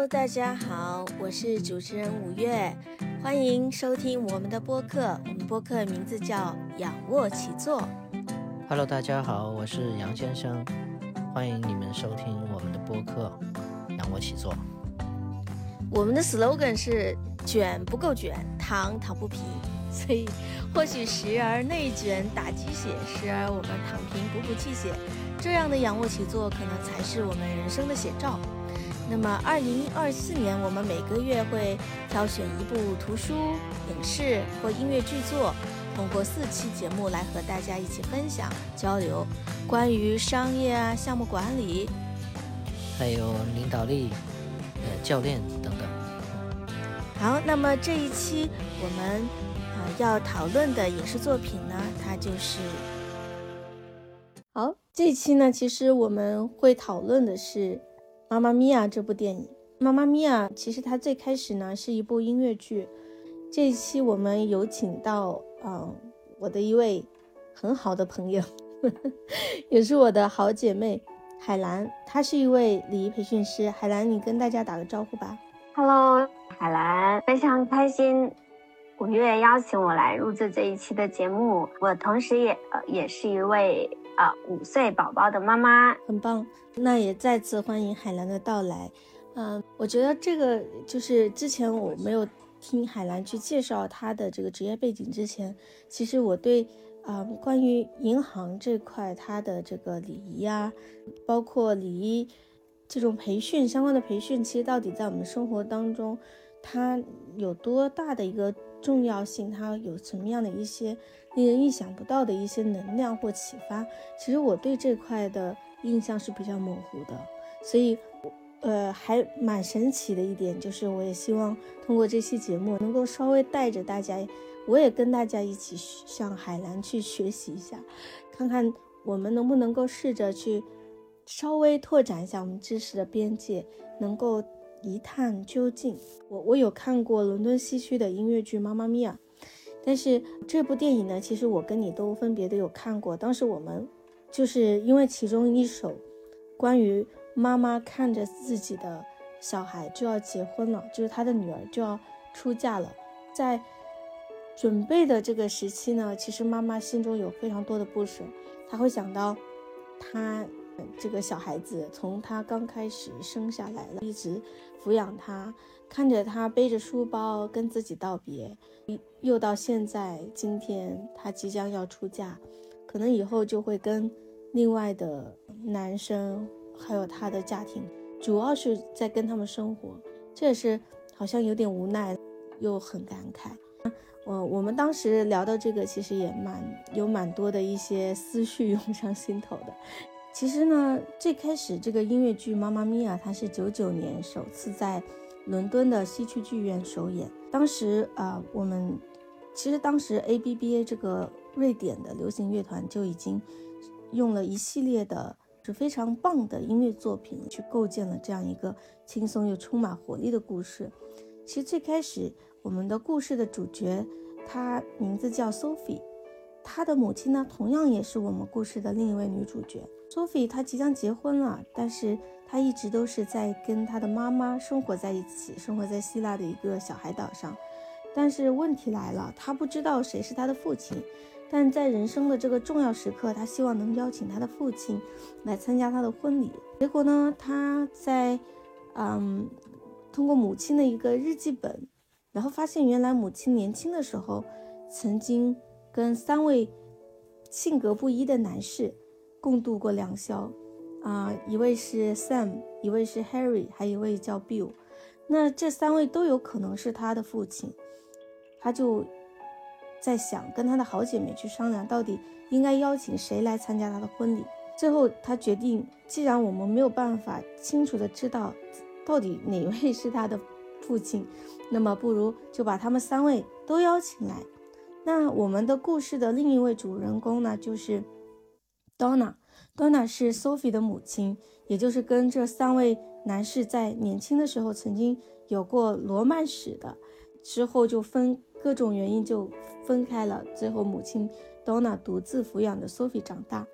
Hello，大家好，我是主持人五月，欢迎收听我们的播客。我们播客名字叫仰卧起坐。Hello，大家好，我是杨先生，欢迎你们收听我们的播客仰卧起坐。我们的 slogan 是卷不够卷，躺躺不平，所以或许时而内卷打鸡血，时而我们躺平补补气血，这样的仰卧起坐可能才是我们人生的写照。那么，二零二四年，我们每个月会挑选一部图书、影视或音乐剧作，通过四期节目来和大家一起分享交流关于商业啊、项目管理，还有领导力、呃教练等等。好，那么这一期我们啊要讨论的影视作品呢，它就是好。这一期呢，其实我们会讨论的是。《妈妈咪呀》这部电影，《妈妈咪呀》其实它最开始呢是一部音乐剧。这一期我们有请到，嗯，我的一位很好的朋友，也是我的好姐妹海兰，她是一位礼仪培训师。海兰，你跟大家打个招呼吧。Hello，海兰，非常开心五月邀请我来录制这一期的节目。我同时也呃也是一位。啊，五岁宝宝的妈妈很棒，那也再次欢迎海兰的到来。嗯，我觉得这个就是之前我没有听海兰去介绍她的这个职业背景之前，其实我对啊关于银行这块它的这个礼仪啊，包括礼仪这种培训相关的培训，其实到底在我们生活当中它有多大的一个重要性，它有什么样的一些。令人意想不到的一些能量或启发，其实我对这块的印象是比较模糊的，所以，呃，还蛮神奇的一点就是，我也希望通过这期节目能够稍微带着大家，我也跟大家一起向海蓝去学习一下，看看我们能不能够试着去稍微拓展一下我们知识的边界，能够一探究竟。我我有看过伦敦西区的音乐剧《妈妈咪呀》。但是这部电影呢，其实我跟你都分别都有看过。当时我们就是因为其中一首关于妈妈看着自己的小孩就要结婚了，就是她的女儿就要出嫁了，在准备的这个时期呢，其实妈妈心中有非常多的不舍，她会想到她这个小孩子从他刚开始生下来了，一直抚养他，看着他背着书包跟自己道别。又到现在，今天他即将要出嫁，可能以后就会跟另外的男生，还有他的家庭，主要是在跟他们生活，这也是好像有点无奈，又很感慨。我我们当时聊到这个，其实也蛮有蛮多的一些思绪涌上心头的。其实呢，最开始这个音乐剧《妈妈咪呀》，它是九九年首次在伦敦的西区剧院首演，当时啊，我们。其实当时 A B B A 这个瑞典的流行乐团就已经用了一系列的是非常棒的音乐作品去构建了这样一个轻松又充满活力的故事。其实最开始我们的故事的主角，她名字叫 Sophie，她的母亲呢同样也是我们故事的另一位女主角。Sophie 她即将结婚了，但是她一直都是在跟她的妈妈生活在一起，生活在希腊的一个小海岛上。但是问题来了，他不知道谁是他的父亲，但在人生的这个重要时刻，他希望能邀请他的父亲来参加他的婚礼。结果呢，他在，嗯，通过母亲的一个日记本，然后发现原来母亲年轻的时候曾经跟三位性格不一的男士共度过良宵，啊，一位是 Sam，一位是 Harry，还有一位叫 Bill，那这三位都有可能是他的父亲。他就在想跟他的好姐妹去商量，到底应该邀请谁来参加他的婚礼。最后他决定，既然我们没有办法清楚的知道到底哪位 是他的父亲，那么不如就把他们三位都邀请来。那我们的故事的另一位主人公呢，就是 Donna。Donna 是 Sophie 的母亲，也就是跟这三位男士在年轻的时候曾经有过罗曼史的，之后就分。各种原因就分开了，最后母亲 Donna 独自抚养的 Sophie 长大。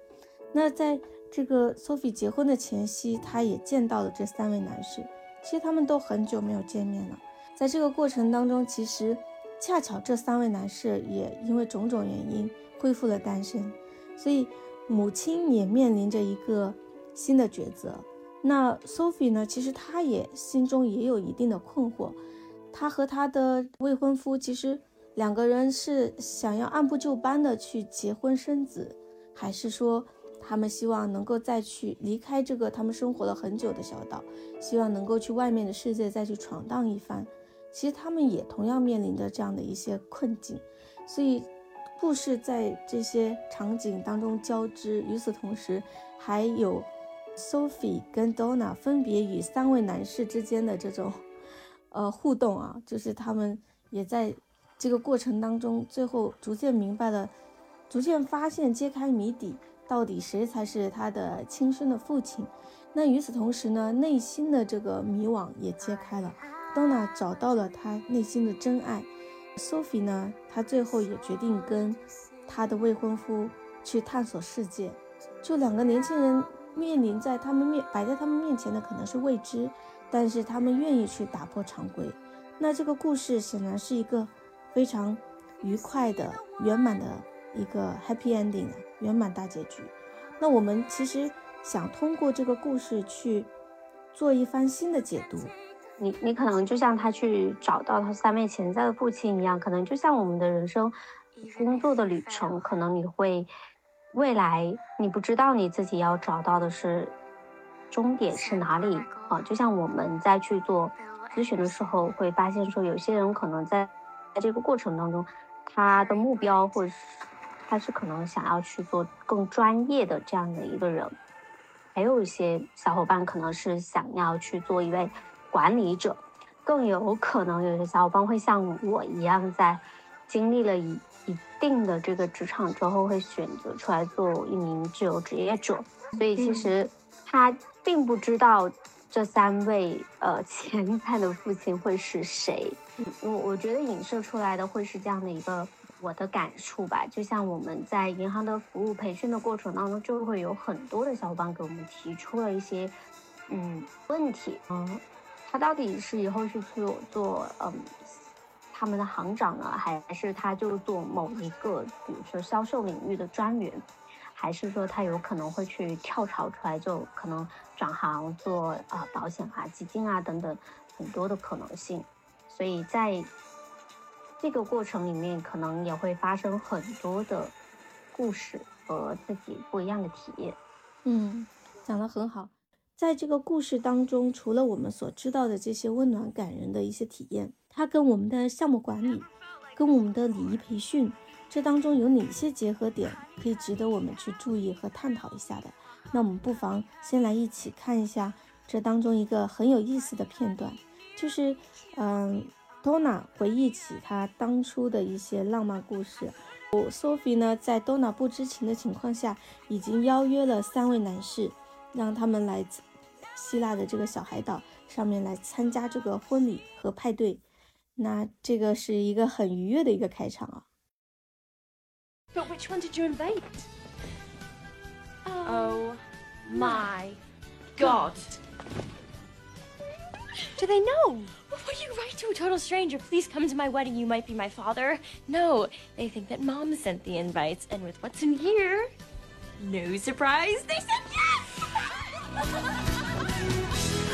那在这个 Sophie 结婚的前夕，她也见到了这三位男士。其实他们都很久没有见面了。在这个过程当中，其实恰巧这三位男士也因为种种原因恢复了单身，所以母亲也面临着一个新的抉择。那 Sophie 呢？其实她也心中也有一定的困惑。她和她的未婚夫其实两个人是想要按部就班的去结婚生子，还是说他们希望能够再去离开这个他们生活了很久的小岛，希望能够去外面的世界再去闯荡一番？其实他们也同样面临着这样的一些困境，所以故事在这些场景当中交织。与此同时，还有 Sophie 跟 Donna 分别与三位男士之间的这种。呃，互动啊，就是他们也在这个过程当中，最后逐渐明白了，逐渐发现揭开谜底，到底谁才是他的亲生的父亲。那与此同时呢，内心的这个迷惘也揭开了。Donna 找到了他内心的真爱，Sophie 呢，她最后也决定跟她的未婚夫去探索世界。就两个年轻人面临在他们面摆在他们面前的可能是未知。但是他们愿意去打破常规，那这个故事显然是一个非常愉快的、圆满的一个 happy ending 圆满大结局。那我们其实想通过这个故事去做一番新的解读。你你可能就像他去找到他三位潜在的父亲一样，可能就像我们的人生工作的旅程，可能你会未来你不知道你自己要找到的是。终点是哪里啊？就像我们在去做咨询的时候，会发现说，有些人可能在在这个过程当中，他的目标或者是他是可能想要去做更专业的这样的一个人，还有一些小伙伴可能是想要去做一位管理者，更有可能有些小伙伴会像我一样，在经历了一一定的这个职场之后，会选择出来做一名自由职业者。所以其实他。并不知道这三位呃潜在的父亲会是谁，我我觉得影射出来的会是这样的一个我的感触吧。就像我们在银行的服务培训的过程当中，就会有很多的小伙伴给我们提出了一些嗯问题，嗯，他到底是以后是做做嗯他们的行长呢，还是他就做某一个比如说销售领域的专员？还是说他有可能会去跳槽出来，就可能转行做啊保险啊基金啊等等很多的可能性，所以在这个过程里面，可能也会发生很多的故事和自己不一样的体验。嗯，讲得很好。在这个故事当中，除了我们所知道的这些温暖感人的一些体验，它跟我们的项目管理，跟我们的礼仪培训。这当中有哪些结合点可以值得我们去注意和探讨一下的？那我们不妨先来一起看一下这当中一个很有意思的片段，就是，嗯，Donna 回忆起她当初的一些浪漫故事。我 Sophie 呢，在 Donna 不知情的情况下，已经邀约了三位男士，让他们来希腊的这个小海岛上面来参加这个婚礼和派对。那这个是一个很愉悦的一个开场啊。But which one did you invite? Oh, oh my god. Do they know? Will you write to a total stranger, please come to my wedding, you might be my father? No, they think that mom sent the invites, and with what's in here, no surprise, they said yes!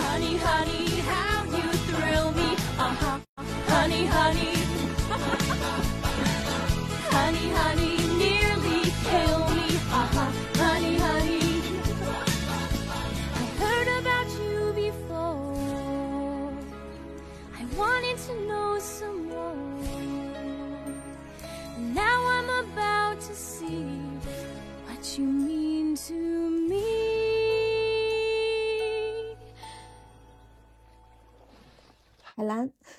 honey, honey, how you thrill me, uh-huh. Honey, honey. honey, honey.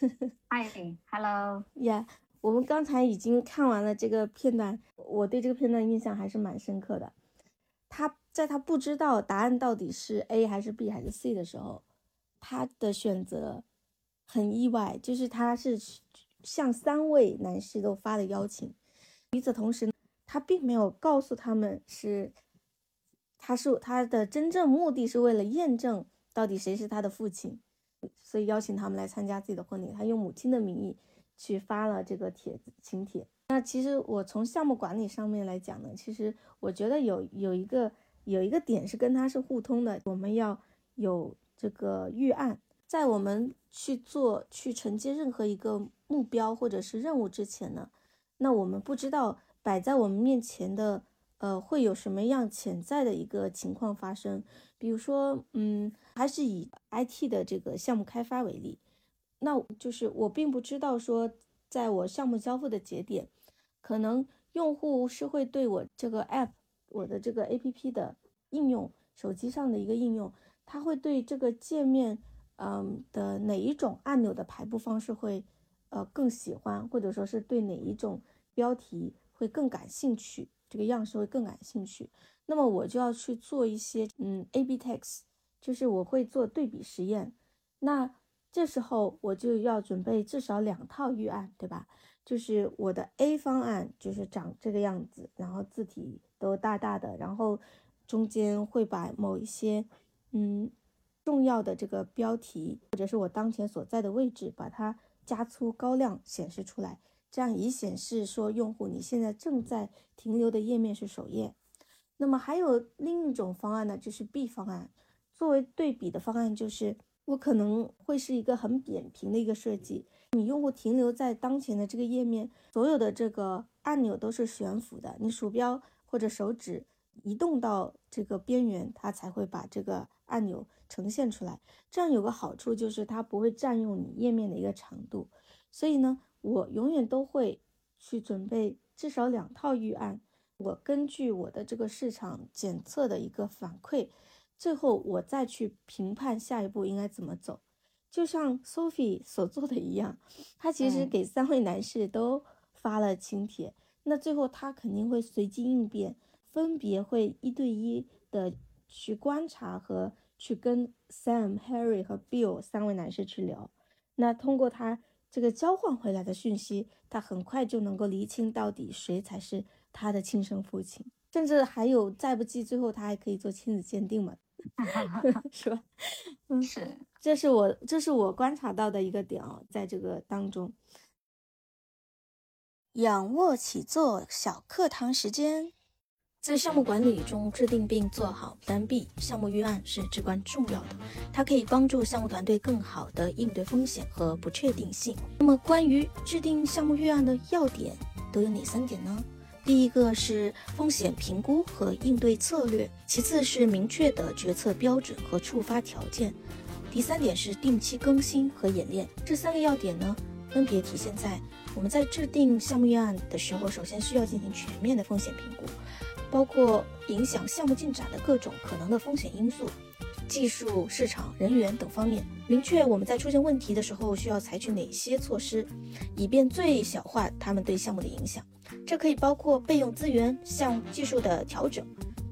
兰，嗨，Hello，呀，我们刚才已经看完了这个片段，我对这个片段印象还是蛮深刻的。他在他不知道答案到底是 A 还是 B 还是 C 的时候，他的选择。很意外，就是他是向三位男士都发了邀请，与此同时，他并没有告诉他们是，他是他的真正目的是为了验证到底谁是他的父亲。所以邀请他们来参加自己的婚礼。他用母亲的名义去发了这个帖子请帖。那其实我从项目管理上面来讲呢，其实我觉得有有一个有一个点是跟它是互通的，我们要有这个预案，在我们去做去承接任何一个目标或者是任务之前呢，那我们不知道摆在我们面前的。呃，会有什么样潜在的一个情况发生？比如说，嗯，还是以 IT 的这个项目开发为例，那就是我并不知道说，在我项目交付的节点，可能用户是会对我这个 App，我的这个 APP 的应用，手机上的一个应用，它会对这个界面，嗯的哪一种按钮的排布方式会，呃更喜欢，或者说是对哪一种标题会更感兴趣。这个样式会更感兴趣，那么我就要去做一些嗯 A/B test，就是我会做对比实验。那这时候我就要准备至少两套预案，对吧？就是我的 A 方案就是长这个样子，然后字体都大大的，然后中间会把某一些嗯重要的这个标题或者是我当前所在的位置，把它加粗高亮显示出来。这样以显示说用户你现在正在停留的页面是首页。那么还有另一种方案呢，就是 B 方案。作为对比的方案，就是我可能会是一个很扁平的一个设计，你用户停留在当前的这个页面，所有的这个按钮都是悬浮的，你鼠标或者手指移动到这个边缘，它才会把这个按钮呈现出来。这样有个好处就是它不会占用你页面的一个长度，所以呢。我永远都会去准备至少两套预案，我根据我的这个市场检测的一个反馈，最后我再去评判下一步应该怎么走。就像 Sophie 所做的一样，他其实给三位男士都发了请帖，那最后他肯定会随机应变，分别会一对一的去观察和去跟 Sam、Harry 和 Bill 三位男士去聊，那通过他。这个交换回来的讯息，他很快就能够厘清到底谁才是他的亲生父亲，甚至还有再不济，最后他还可以做亲子鉴定嘛，是吧？嗯，是，这是我这是我观察到的一个点哦，在这个当中，仰卧起坐小课堂时间。在项目管理中，制定并做好 Plan B 项目预案是至关重要的。它可以帮助项目团队更好地应对风险和不确定性。那么，关于制定项目预案的要点都有哪三点呢？第一个是风险评估和应对策略，其次是明确的决策标准和触发条件，第三点是定期更新和演练。这三个要点呢，分别体现在我们在制定项目预案的时候，首先需要进行全面的风险评估。包括影响项目进展的各种可能的风险因素，技术、市场、人员等方面，明确我们在出现问题的时候需要采取哪些措施，以便最小化他们对项目的影响。这可以包括备用资源、项技术的调整、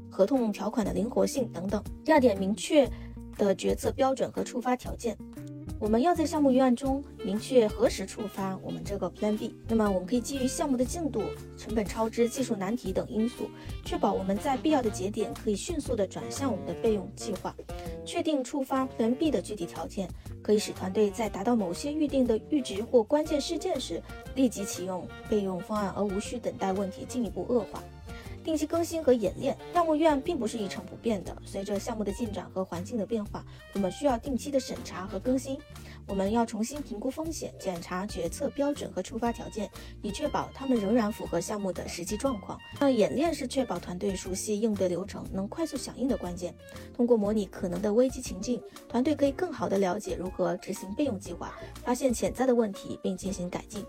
合同条款的灵活性等等。第二点，明确的决策标准和触发条件。我们要在项目预案中明确何时触发我们这个 Plan B。那么，我们可以基于项目的进度、成本超支、技术难题等因素，确保我们在必要的节点可以迅速地转向我们的备用计划。确定触发 Plan B 的具体条件，可以使团队在达到某些预定的阈值或关键事件时，立即启用备用方案，而无需等待问题进一步恶化。定期更新和演练，项目院并不是一成不变的。随着项目的进展和环境的变化，我们需要定期的审查和更新。我们要重新评估风险，检查决策标准和触发条件，以确保他们仍然符合项目的实际状况。那演练是确保团队熟悉应对流程，能快速响应的关键。通过模拟可能的危机情境，团队可以更好地了解如何执行备用计划，发现潜在的问题并进行改进。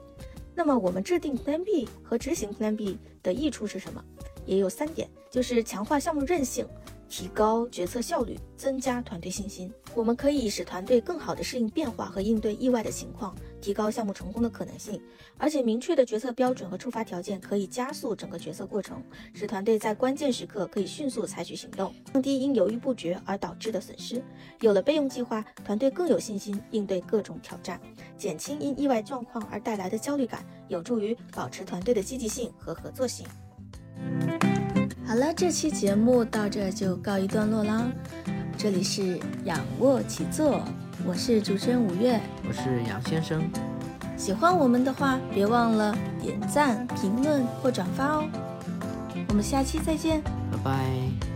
那么，我们制定 Plan B 和执行 Plan B 的益处是什么？也有三点，就是强化项目韧性，提高决策效率，增加团队信心。我们可以使团队更好地适应变化和应对意外的情况，提高项目成功的可能性。而且，明确的决策标准和触发条件可以加速整个决策过程，使团队在关键时刻可以迅速采取行动，降低因犹豫不决而导致的损失。有了备用计划，团队更有信心应对各种挑战，减轻因意外状况而带来的焦虑感，有助于保持团队的积极性和合作性。好了，这期节目到这就告一段落啦。这里是仰卧起坐，我是主持人五月，我是杨先生。喜欢我们的话，别忘了点赞、评论或转发哦。我们下期再见，拜拜。